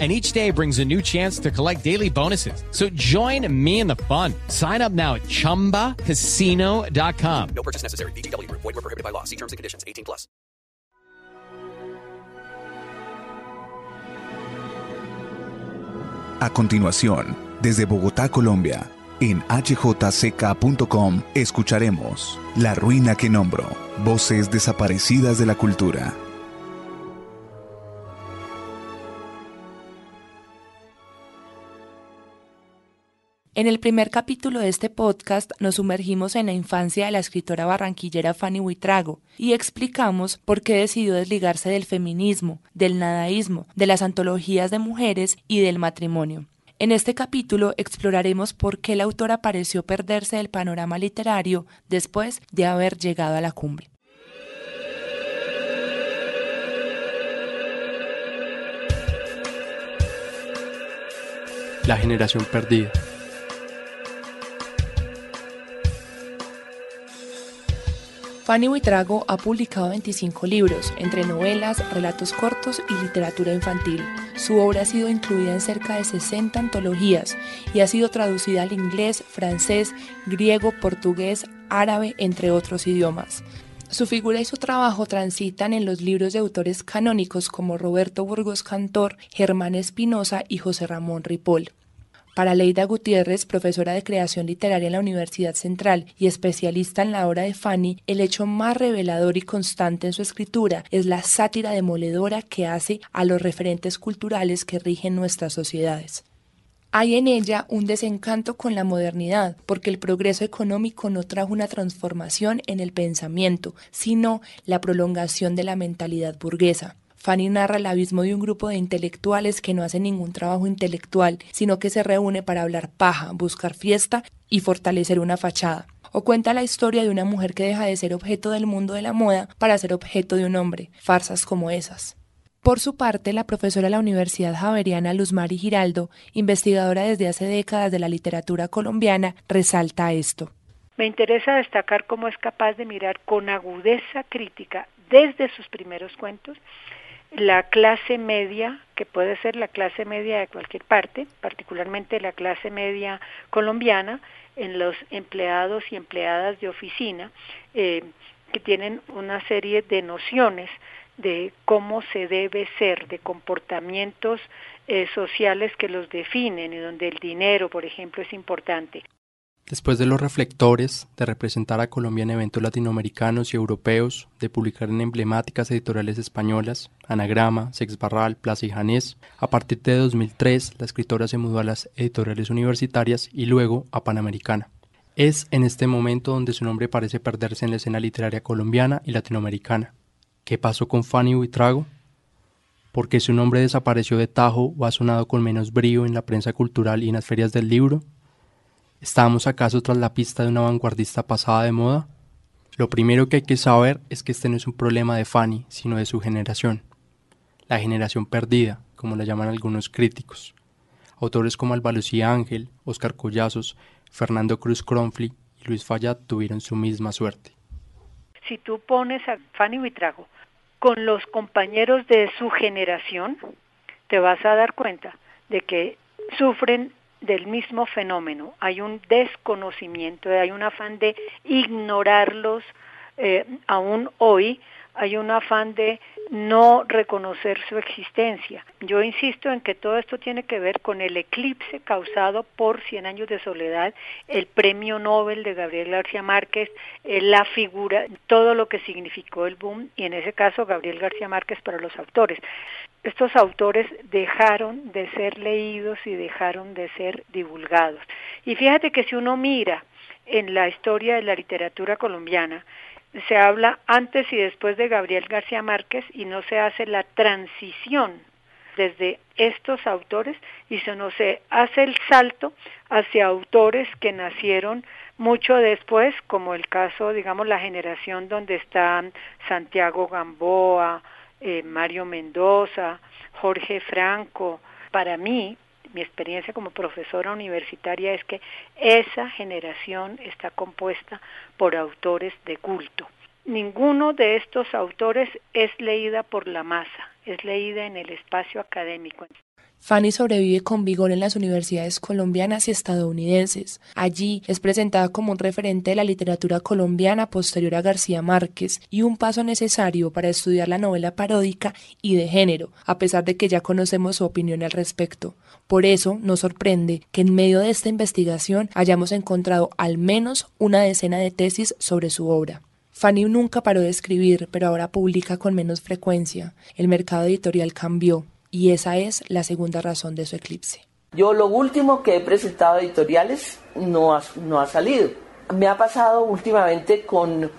and each day brings a new chance to collect daily bonuses. So join me in the fun. Sign up now at ChumbaCasino.com. No purchase necessary. BGW. Void were prohibited by law. See terms and conditions. 18 plus. A continuación, desde Bogotá, Colombia, en hjck.com escucharemos La ruina que nombro, voces desaparecidas de la cultura. En el primer capítulo de este podcast nos sumergimos en la infancia de la escritora barranquillera Fanny Huitrago y explicamos por qué decidió desligarse del feminismo, del nadaísmo, de las antologías de mujeres y del matrimonio. En este capítulo exploraremos por qué la autora pareció perderse del panorama literario después de haber llegado a la cumbre. La generación perdida. Fanny Buitrago ha publicado 25 libros, entre novelas, relatos cortos y literatura infantil. Su obra ha sido incluida en cerca de 60 antologías y ha sido traducida al inglés, francés, griego, portugués, árabe, entre otros idiomas. Su figura y su trabajo transitan en los libros de autores canónicos como Roberto Burgos Cantor, Germán Espinosa y José Ramón Ripoll. Para Leida Gutiérrez, profesora de creación literaria en la Universidad Central y especialista en la obra de Fanny, el hecho más revelador y constante en su escritura es la sátira demoledora que hace a los referentes culturales que rigen nuestras sociedades. Hay en ella un desencanto con la modernidad, porque el progreso económico no trajo una transformación en el pensamiento, sino la prolongación de la mentalidad burguesa. Fanny narra el abismo de un grupo de intelectuales que no hace ningún trabajo intelectual, sino que se reúne para hablar paja, buscar fiesta y fortalecer una fachada. O cuenta la historia de una mujer que deja de ser objeto del mundo de la moda para ser objeto de un hombre. Farsas como esas. Por su parte, la profesora de la Universidad Javeriana Luzmari Giraldo, investigadora desde hace décadas de la literatura colombiana, resalta esto. Me interesa destacar cómo es capaz de mirar con agudeza crítica desde sus primeros cuentos la clase media, que puede ser la clase media de cualquier parte, particularmente la clase media colombiana, en los empleados y empleadas de oficina, eh, que tienen una serie de nociones de cómo se debe ser, de comportamientos eh, sociales que los definen y donde el dinero, por ejemplo, es importante. Después de los reflectores, de representar a Colombia en eventos latinoamericanos y europeos, de publicar en emblemáticas editoriales españolas, Anagrama, Sex Barral, Plaza y Janés, a partir de 2003 la escritora se mudó a las editoriales universitarias y luego a Panamericana. Es en este momento donde su nombre parece perderse en la escena literaria colombiana y latinoamericana. ¿Qué pasó con Fanny Buitrago? ¿Por qué su nombre desapareció de tajo o ha sonado con menos brío en la prensa cultural y en las ferias del libro? ¿Estábamos acaso tras la pista de una vanguardista pasada de moda? Lo primero que hay que saber es que este no es un problema de Fanny, sino de su generación. La generación perdida, como la llaman algunos críticos. Autores como Alba Lucía Ángel, Oscar Collazos, Fernando Cruz Cronfli y Luis Fallat tuvieron su misma suerte. Si tú pones a Fanny Vitrago con los compañeros de su generación, te vas a dar cuenta de que sufren del mismo fenómeno. Hay un desconocimiento, hay un afán de ignorarlos eh, aún hoy, hay un afán de no reconocer su existencia. Yo insisto en que todo esto tiene que ver con el eclipse causado por Cien años de soledad, el premio Nobel de Gabriel García Márquez, eh, la figura, todo lo que significó el boom y en ese caso Gabriel García Márquez para los autores estos autores dejaron de ser leídos y dejaron de ser divulgados. Y fíjate que si uno mira en la historia de la literatura colombiana, se habla antes y después de Gabriel García Márquez y no se hace la transición desde estos autores y se no se hace el salto hacia autores que nacieron Mucho después, como el caso, digamos, la generación donde están Santiago Gamboa, eh, Mario Mendoza, Jorge Franco, para mí, mi experiencia como profesora universitaria es que esa generación está compuesta por autores de culto. Ninguno de estos autores es leída por la masa, es leída en el espacio académico. Fanny sobrevive con vigor en las universidades colombianas y estadounidenses. Allí es presentada como un referente de la literatura colombiana posterior a García Márquez y un paso necesario para estudiar la novela paródica y de género, a pesar de que ya conocemos su opinión al respecto. Por eso nos sorprende que en medio de esta investigación hayamos encontrado al menos una decena de tesis sobre su obra. Fanny nunca paró de escribir, pero ahora publica con menos frecuencia. El mercado editorial cambió y esa es la segunda razón de su eclipse. Yo lo último que he presentado editoriales no ha, no ha salido. Me ha pasado últimamente con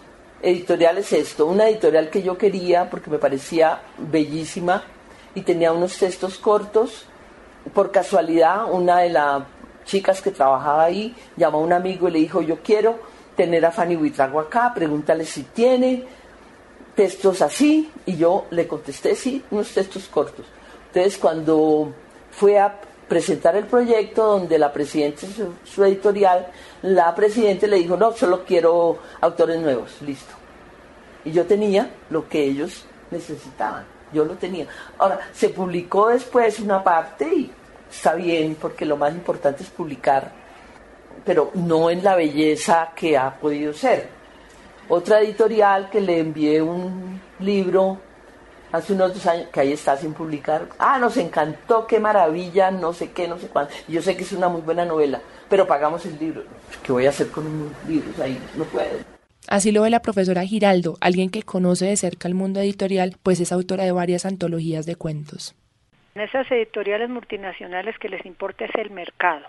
editoriales esto, una editorial que yo quería porque me parecía bellísima y tenía unos textos cortos. Por casualidad, una de las chicas que trabajaba ahí llamó a un amigo y le dijo, yo quiero tener a Fanny Buitrago acá, pregúntale si tiene textos así, y yo le contesté sí, unos textos cortos. Entonces, cuando fue a presentar el proyecto donde la presidenta, su, editorial, la presidenta le dijo, no, solo quiero autores nuevos, listo. Y yo tenía lo que ellos necesitaban, yo lo tenía. Ahora, se publicó después una parte y está bien, porque lo más importante es publicar, pero no en la belleza que ha podido ser. Otra editorial que le envié un libro hace unos dos años, que ahí está sin publicar. Ah, nos encantó, qué maravilla, no sé qué, no sé cuánto. Yo sé que es una muy buena novela, pero pagamos el libro. ¿Qué voy a hacer con un libro? Ahí no puedo. Así lo ve la profesora Giraldo, alguien que conoce de cerca el mundo editorial, pues es autora de varias antologías de cuentos. En esas editoriales multinacionales que les importa es el mercado,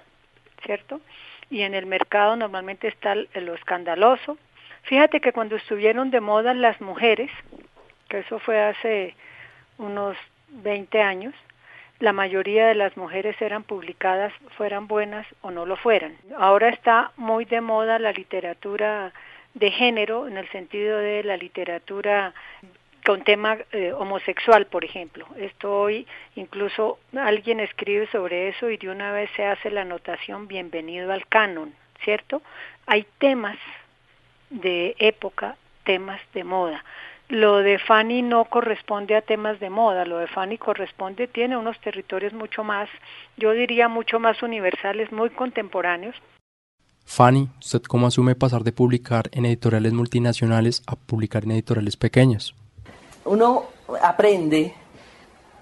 ¿cierto? Y en el mercado normalmente está lo escandaloso. Fíjate que cuando estuvieron de moda las mujeres, que eso fue hace unos 20 años, la mayoría de las mujeres eran publicadas, fueran buenas o no lo fueran. Ahora está muy de moda la literatura de género, en el sentido de la literatura con tema eh, homosexual, por ejemplo. Esto hoy incluso alguien escribe sobre eso y de una vez se hace la anotación bienvenido al canon, ¿cierto? Hay temas de época, temas de moda. Lo de Fanny no corresponde a temas de moda, lo de Fanny corresponde, tiene unos territorios mucho más, yo diría mucho más universales, muy contemporáneos. Fanny, ¿usted cómo asume pasar de publicar en editoriales multinacionales a publicar en editoriales pequeñas? Uno aprende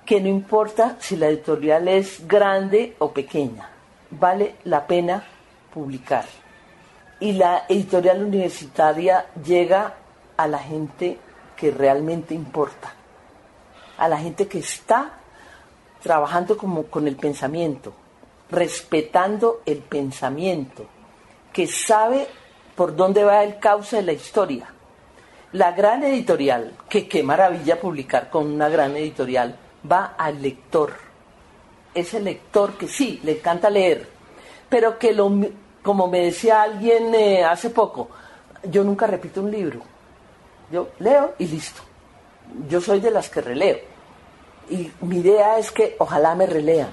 que no importa si la editorial es grande o pequeña, vale la pena publicar. Y la editorial universitaria llega a la gente que realmente importa, a la gente que está trabajando como con el pensamiento, respetando el pensamiento, que sabe por dónde va el cauce de la historia. La gran editorial, que qué maravilla publicar con una gran editorial, va al lector. Ese lector que sí, le encanta leer, pero que lo, como me decía alguien eh, hace poco, yo nunca repito un libro yo leo y listo. Yo soy de las que releo. Y mi idea es que ojalá me relean.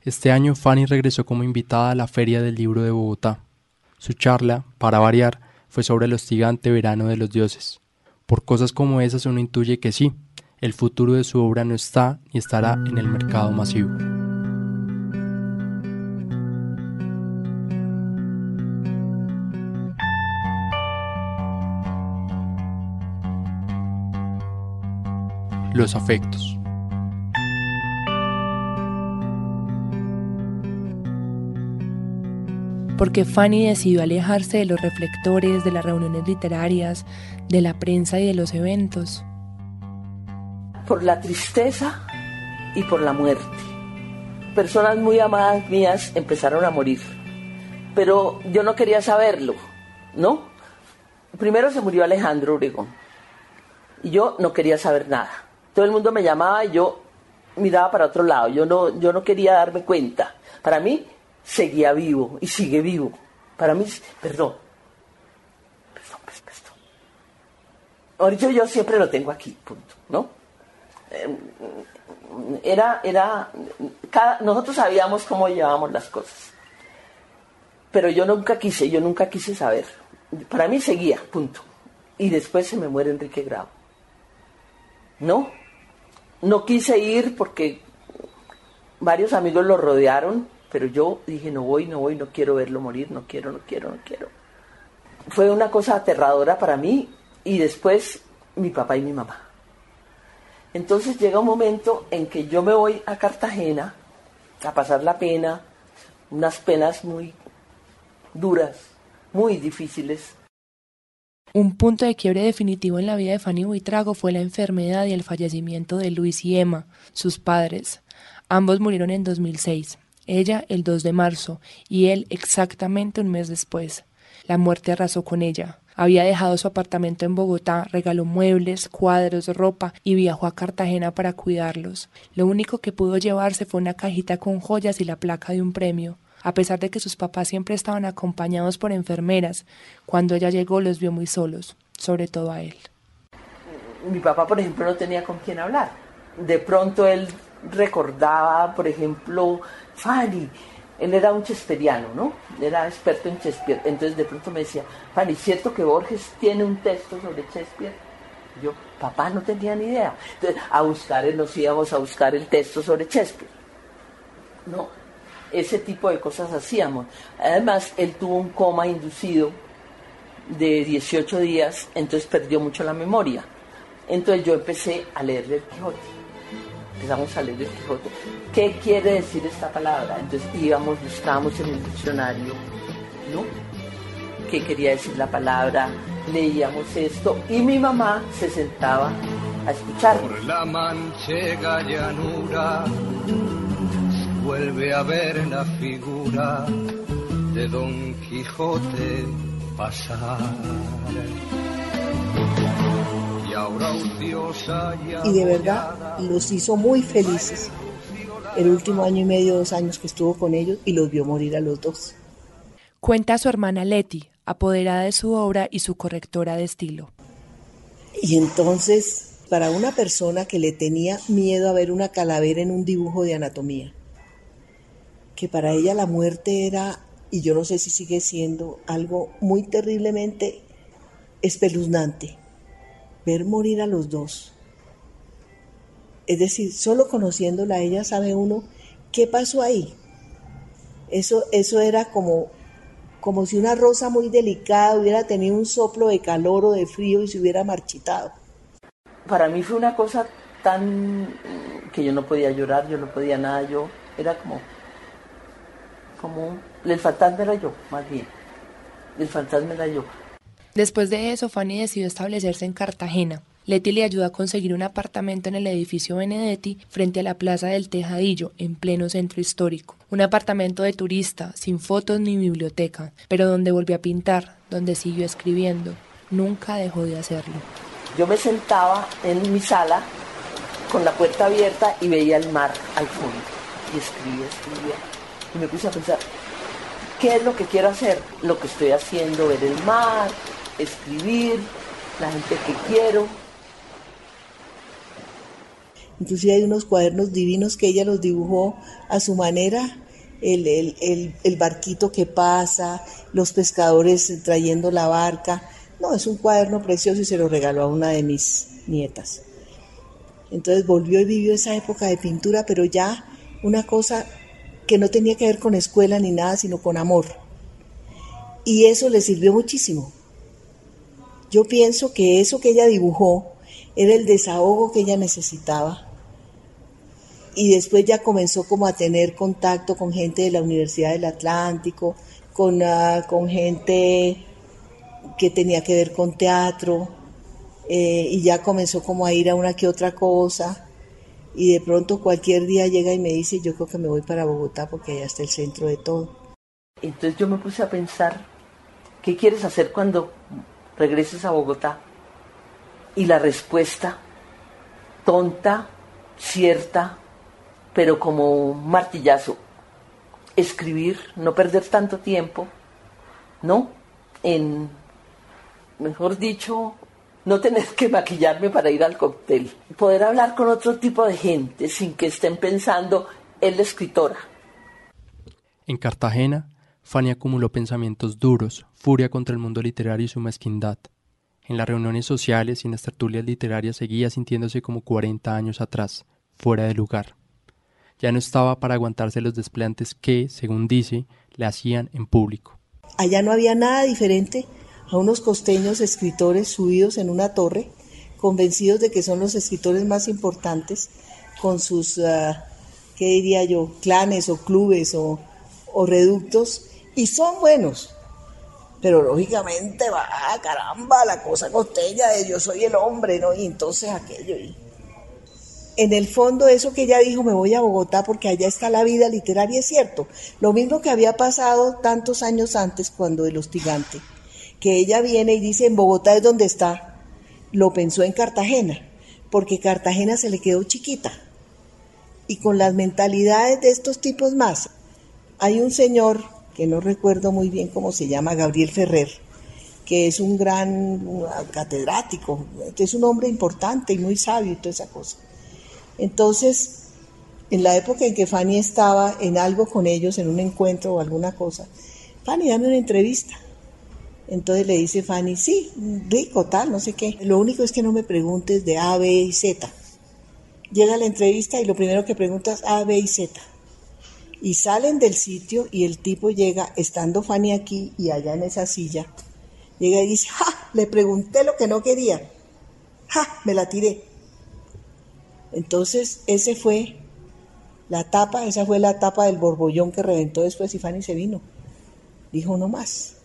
Este año Fanny regresó como invitada a la Feria del Libro de Bogotá. Su charla, para variar, fue sobre el hostigante verano de los dioses. Por cosas como esas uno intuye que sí, el futuro de su obra no está ni estará en el mercado masivo. Los afectos. Porque Fanny decidió alejarse de los reflectores, de las reuniones literarias, de la prensa y de los eventos. Por la tristeza y por la muerte. Personas muy amadas mías empezaron a morir, pero yo no quería saberlo, ¿no? Primero se murió Alejandro Obregón y yo no quería saber nada todo el mundo me llamaba y yo miraba para otro lado, yo no, yo no quería darme cuenta. Para mí seguía vivo y sigue vivo. Para mí, perdón, perdón, pues, perdón. Ahorita yo siempre lo tengo aquí, punto, ¿no? Eh, era, era, nosotros sabíamos cómo llevábamos las cosas. Pero yo nunca quise, yo nunca quise saber. Para mí seguía, punto. Y después se me muere Enrique Grau. ¿No? No quise ir porque varios amigos lo rodearon, pero yo dije, no voy, no voy, no quiero verlo morir, no quiero, no quiero, no quiero. Fue una cosa aterradora para mí y después mi papá y mi mamá. Entonces llega un momento en que yo me voy a Cartagena a pasar la pena, unas penas muy duras, muy difíciles. Un punto de quiebre definitivo en la vida de Fanny Buitrago fue la enfermedad y el fallecimiento de Luis y Emma, sus padres. Ambos murieron en 2006, ella el 2 de marzo y él exactamente un mes después. La muerte arrasó con ella. Había dejado su apartamento en Bogotá, regaló muebles, cuadros, ropa y viajó a Cartagena para cuidarlos. Lo único que pudo llevarse fue una cajita con joyas y la placa de un premio. A pesar de que sus papás siempre estaban acompañados por enfermeras, cuando ella llegó los vio muy solos, sobre todo a él. Mi papá, por ejemplo, no tenía con quién hablar. De pronto él recordaba, por ejemplo, Fanny, él era un chesperiano, ¿no? Era experto en Shakespeare. Entonces de pronto me decía, Fanny, ¿cierto que Borges tiene un texto sobre Shakespeare? Yo, papá, no tenía ni idea. Entonces, a buscar, nos íbamos a buscar el texto sobre Shakespeare. No, ese tipo de cosas hacíamos. Además, él tuvo un coma inducido de 18 días, entonces perdió mucho la memoria. Entonces yo empecé a leerle el Quijote empezamos a leer el Quijote. ¿Qué quiere decir esta palabra? Entonces íbamos, buscábamos en el diccionario, ¿no? ¿Qué quería decir la palabra? Leíamos esto y mi mamá se sentaba a escuchar. Por la manchega llanura vuelve a ver la figura de Don Quijote pasar y de verdad los hizo muy felices. El último año y medio, dos años que estuvo con ellos y los vio morir a los dos. Cuenta su hermana Leti, apoderada de su obra y su correctora de estilo. Y entonces, para una persona que le tenía miedo a ver una calavera en un dibujo de anatomía, que para ella la muerte era, y yo no sé si sigue siendo, algo muy terriblemente espeluznante ver morir a los dos. Es decir, solo conociéndola ella sabe uno qué pasó ahí. Eso, eso era como, como si una rosa muy delicada hubiera tenido un soplo de calor o de frío y se hubiera marchitado. Para mí fue una cosa tan que yo no podía llorar, yo no podía nada, yo era como, como, el fantasma era yo, más bien, el fantasma era yo. Después de eso, Fanny decidió establecerse en Cartagena. Leti le ayudó a conseguir un apartamento en el edificio Benedetti frente a la Plaza del Tejadillo, en pleno centro histórico. Un apartamento de turista, sin fotos ni biblioteca, pero donde volvió a pintar, donde siguió escribiendo. Nunca dejó de hacerlo. Yo me sentaba en mi sala con la puerta abierta y veía el mar al fondo. Y escribía, escribía. Y me puse a pensar, ¿qué es lo que quiero hacer? Lo que estoy haciendo, ver el mar, escribir, la gente que quiero. Inclusive hay unos cuadernos divinos que ella los dibujó a su manera, el, el, barquito que pasa, los pescadores trayendo la barca. No, es un cuaderno precioso y se lo regaló a una de mis nietas. Entonces volvió y vivió esa época de pintura, pero ya una cosa que no tenía que ver con escuela ni nada, sino con amor. Y eso le sirvió muchísimo. Yo pienso que eso que ella dibujó era el desahogo que ella necesitaba. Y después ya comenzó como a tener contacto con gente de la Universidad del Atlántico, con, ah, con gente que tenía que ver con teatro, eh, y ya comenzó como a ir a una que otra cosa. Y de pronto cualquier día llega y me dice, yo creo que me voy para Bogotá porque allá está el centro de todo. Entonces yo me puse a pensar, ¿qué quieres hacer cuando regreses a Bogotá. Y la respuesta, tonta, cierta, pero como un martillazo, escribir, no perder tanto tiempo, ¿no? En, mejor dicho, no tener que maquillarme para ir al cóctel, poder hablar con otro tipo de gente sin que estén pensando, en la escritora. En Cartagena, Fanny acumuló pensamientos duros, furia contra el mundo literario y su mezquindad. En las reuniones sociales y en las tertulias literarias seguía sintiéndose como 40 años atrás, fuera de lugar. Ya no estaba para aguantarse los desplantes que, según dice, le hacían en público. Allá no había nada diferente a unos costeños escritores subidos en una torre, convencidos de que son los escritores más importantes, con sus, ah, ¿qué diría yo?, clanes o clubes o, o reductos, y son buenos, pero lógicamente va, caramba, la cosa costeña de yo soy el hombre, ¿no? Y entonces aquello. Y... En el fondo, eso que ella dijo, me voy a Bogotá porque allá está la vida literaria, es cierto. Lo mismo que había pasado tantos años antes cuando el hostigante, que ella viene y dice, en Bogotá es donde está, lo pensó en Cartagena, porque Cartagena se le quedó chiquita. Y con las mentalidades de estos tipos más, hay un señor que no recuerdo muy bien cómo se llama, Gabriel Ferrer, que es un gran catedrático, es un hombre importante y muy sabio y toda esa cosa. Entonces, en la época en que Fanny estaba en algo con ellos, en un encuentro o alguna cosa, Fanny, dame una entrevista. Entonces le dice Fanny, sí, rico, tal, no sé qué. Lo único es que no me preguntes de A, B y Z. Llega la entrevista y lo primero que preguntas A, B y Z y salen del sitio y el tipo llega, estando Fanny aquí y allá en esa silla, llega y dice, ¡ja! Le pregunté lo que no quería. ¡Ja! Me la tiré. Entonces, ese fue la tapa, esa fue la tapa del borbollón que reventó después y Fanny se vino. Dijo, no más.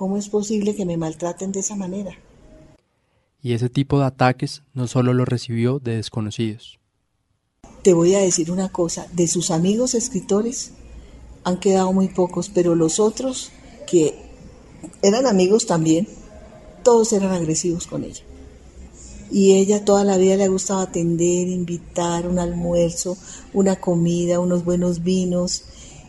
¿Cómo es posible que me maltraten de esa manera? Y ese tipo de ataques no solo lo recibió de desconocidos te voy a decir una cosa, de sus amigos escritores han quedado muy pocos, pero los otros que eran amigos también, todos eran agresivos con ella. Y ella toda la vida le gustaba atender, invitar un almuerzo, una comida, unos buenos vinos.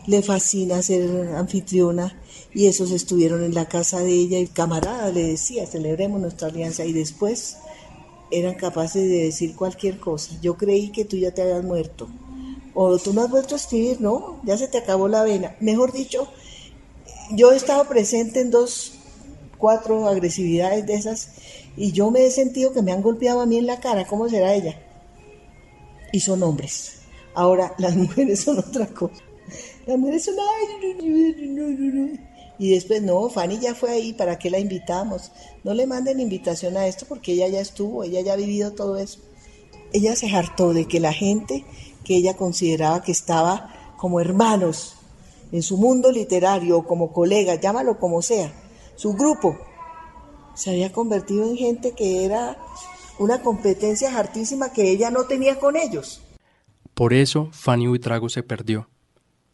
Le fascina ser anfitriona y esos estuvieron en la casa de ella y camarada le decía, celebremos nuestra alianza y después eran capaces de decir cualquier cosa. Yo creí que tú ya te habías muerto. O tú no has vuelto a escribir, no, ya se te acabó la vena. Mejor dicho, yo he estado presente en dos, cuatro agresividades de esas y yo me he sentido que me han golpeado a mí en la cara. ¿Cómo será ella? Y son hombres. Ahora, las mujeres son otra cosa. Las mujeres son... Y después, no, Fanny ya fue ahí, ¿para qué la invitamos? No le manden invitación a esto porque ella ya estuvo, ella ya ha vivido todo eso. Ella se hartó de que la gente que ella consideraba que estaba como hermanos en su mundo literario como colegas, llámalo como sea, su grupo, se había convertido en gente que era una competencia hartísima que ella no tenía con ellos. Por eso Fanny Huitrago se perdió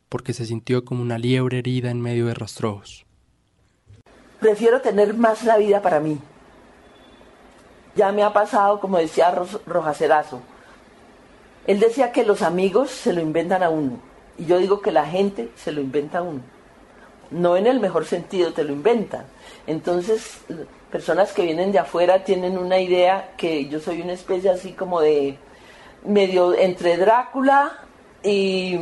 porque se sintió como una liebre herida en medio de rastrojos. Prefiero tener más la vida para mí. Ya me ha pasado, como decía Rojacerazo. Él decía que los amigos se lo inventan a uno. Y yo digo que la gente se lo inventa a uno. No en el mejor sentido, te lo inventan. Entonces, personas que vienen de afuera tienen una idea que yo soy una especie así como de medio entre Drácula y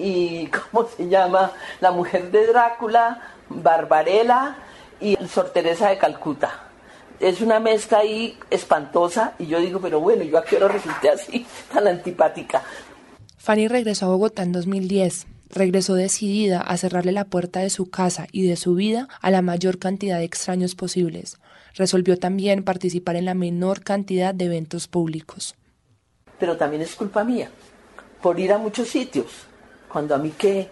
y ¿cómo se llama? La mujer de Drácula, Barbarella y Sor Teresa de Calcuta. Es una mezcla ahí espantosa y yo digo, pero bueno, yo a qué hora resulté así, tan antipática. Fanny regresó a Bogotá en 2010. Regresó decidida a cerrarle la puerta de su casa y de su vida a la mayor cantidad de extraños posibles. Resolvió también participar en la menor cantidad de eventos públicos. Pero también es culpa mía, por ir a muchos sitios cuando a mí qué,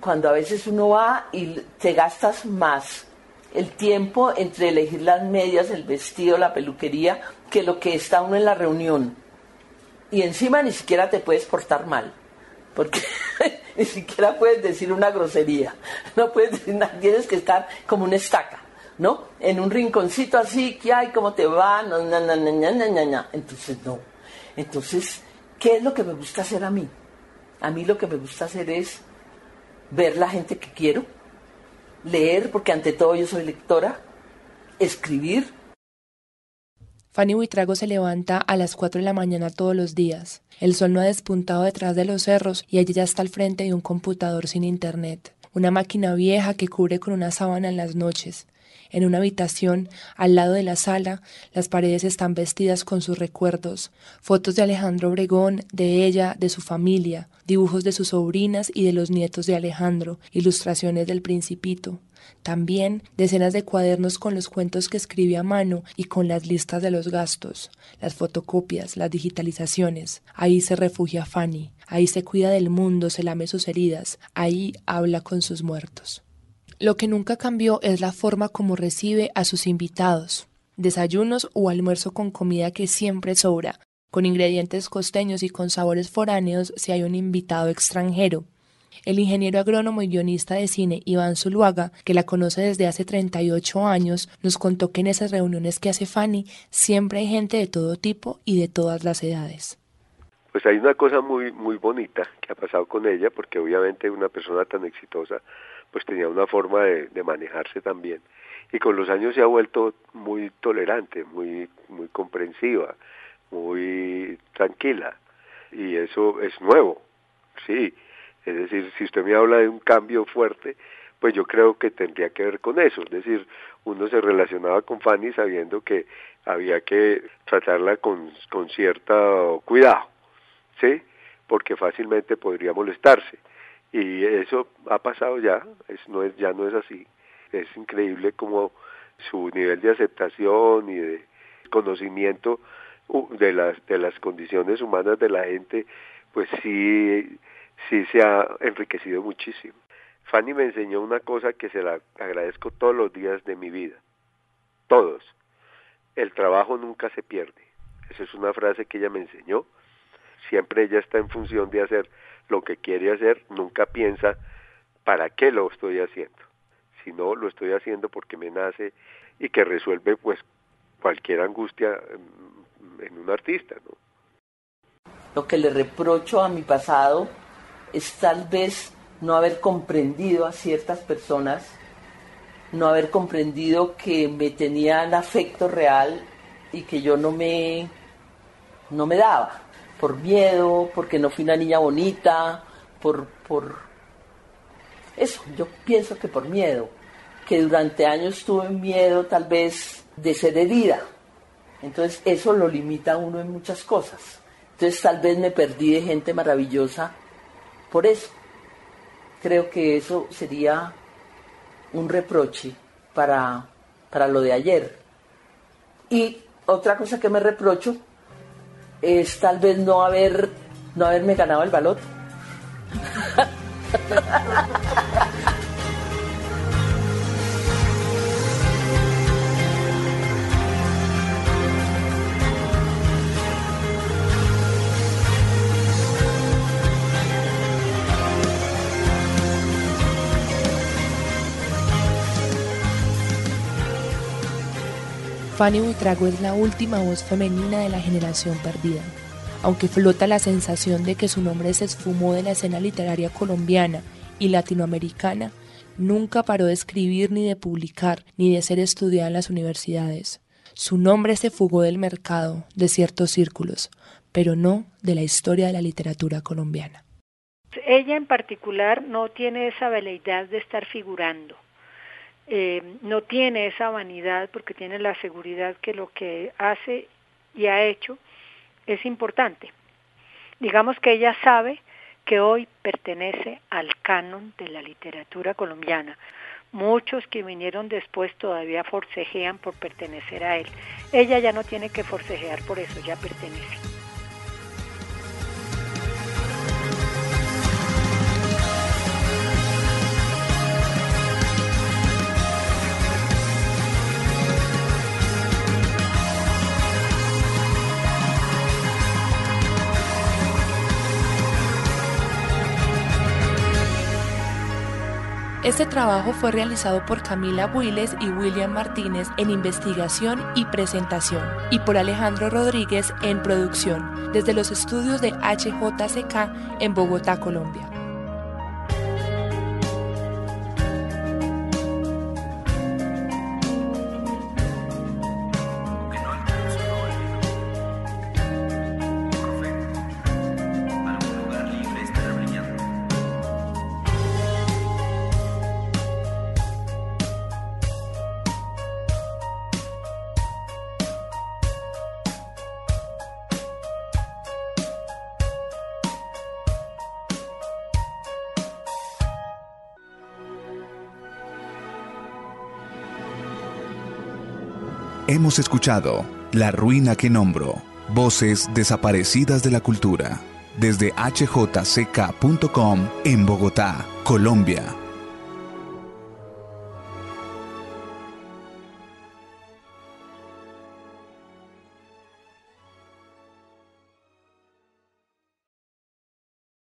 cuando a veces uno va y te gastas más el tiempo entre elegir las medias, el vestido, la peluquería, que lo que está uno en la reunión. Y encima ni siquiera te puedes portar mal, porque ni siquiera puedes decir una grosería, no puedes decir nada, tienes que estar como una estaca, ¿no? En un rinconcito así, que hay, cómo te va, no, no, no, no. Entonces, no. Entonces, ¿qué es lo que me gusta hacer a mí? A mí lo que me gusta hacer es ver la gente que quiero, leer, porque ante todo yo soy lectora, escribir, Fanny Buitrago se levanta a las 4 de la mañana todos los días. El sol no ha despuntado detrás de los cerros y ella ya está al frente de un computador sin internet. Una máquina vieja que cubre con una sábana en las noches. En una habitación, al lado de la sala, las paredes están vestidas con sus recuerdos, fotos de Alejandro Obregón, de ella, de su familia, dibujos de sus sobrinas y de los nietos de Alejandro, ilustraciones del principito. También decenas de cuadernos con los cuentos que escribe a mano y con las listas de los gastos, las fotocopias, las digitalizaciones. Ahí se refugia Fanny, ahí se cuida del mundo, se lame sus heridas, ahí habla con sus muertos. Lo que nunca cambió es la forma como recibe a sus invitados. Desayunos o almuerzo con comida que siempre sobra, con ingredientes costeños y con sabores foráneos si hay un invitado extranjero. El ingeniero agrónomo y guionista de cine Iván Zuluaga, que la conoce desde hace 38 años, nos contó que en esas reuniones que hace Fanny siempre hay gente de todo tipo y de todas las edades. Pues hay una cosa muy muy bonita que ha pasado con ella, porque obviamente una persona tan exitosa pues tenía una forma de, de manejarse también y con los años se ha vuelto muy tolerante, muy muy comprensiva, muy tranquila y eso es nuevo, sí, es decir, si usted me habla de un cambio fuerte, pues yo creo que tendría que ver con eso. Es decir, uno se relacionaba con Fanny sabiendo que había que tratarla con, con cierto cuidado, ¿sí? Porque fácilmente podría molestarse. Y eso ha pasado ya, es, no es, ya no es así. Es increíble como su nivel de aceptación y de conocimiento de las, de las condiciones humanas de la gente, pues sí sí se ha enriquecido muchísimo. Fanny me enseñó una cosa que se la agradezco todos los días de mi vida. Todos. El trabajo nunca se pierde. Esa es una frase que ella me enseñó. Siempre ella está en función de hacer lo que quiere hacer, nunca piensa para qué lo estoy haciendo, sino lo estoy haciendo porque me nace y que resuelve pues cualquier angustia en un artista. Lo que le reprocho a mi pasado es tal vez no haber comprendido a ciertas personas, no haber comprendido que me tenían afecto real y que yo no me, no me daba, por miedo, porque no fui una niña bonita, por, por eso, yo pienso que por miedo, que durante años tuve miedo tal vez de ser herida, entonces eso lo limita a uno en muchas cosas. Entonces tal vez me perdí de gente maravillosa por eso, creo que eso sería un reproche para, para lo de ayer. Y otra cosa que me reprocho es tal vez no haber no haberme ganado el balón. Fanny Buitrago es la última voz femenina de la generación perdida. Aunque flota la sensación de que su nombre se esfumó de la escena literaria colombiana y latinoamericana, nunca paró de escribir ni de publicar ni de ser estudiada en las universidades. Su nombre se fugó del mercado, de ciertos círculos, pero no de la historia de la literatura colombiana. Ella en particular no tiene esa veleidad de estar figurando eh, no tiene esa vanidad porque tiene la seguridad que lo que hace y ha hecho es importante. Digamos que ella sabe que hoy pertenece al canon de la literatura colombiana. Muchos que vinieron después todavía forcejean por pertenecer a él. Ella ya no tiene que forcejear por eso, ya pertenece. Este trabajo fue realizado por Camila Builes y William Martínez en investigación y presentación y por Alejandro Rodríguez en producción desde los estudios de HJCK en Bogotá, Colombia. Hemos escuchado La ruina que nombro, voces desaparecidas de la cultura, desde hjck.com en Bogotá, Colombia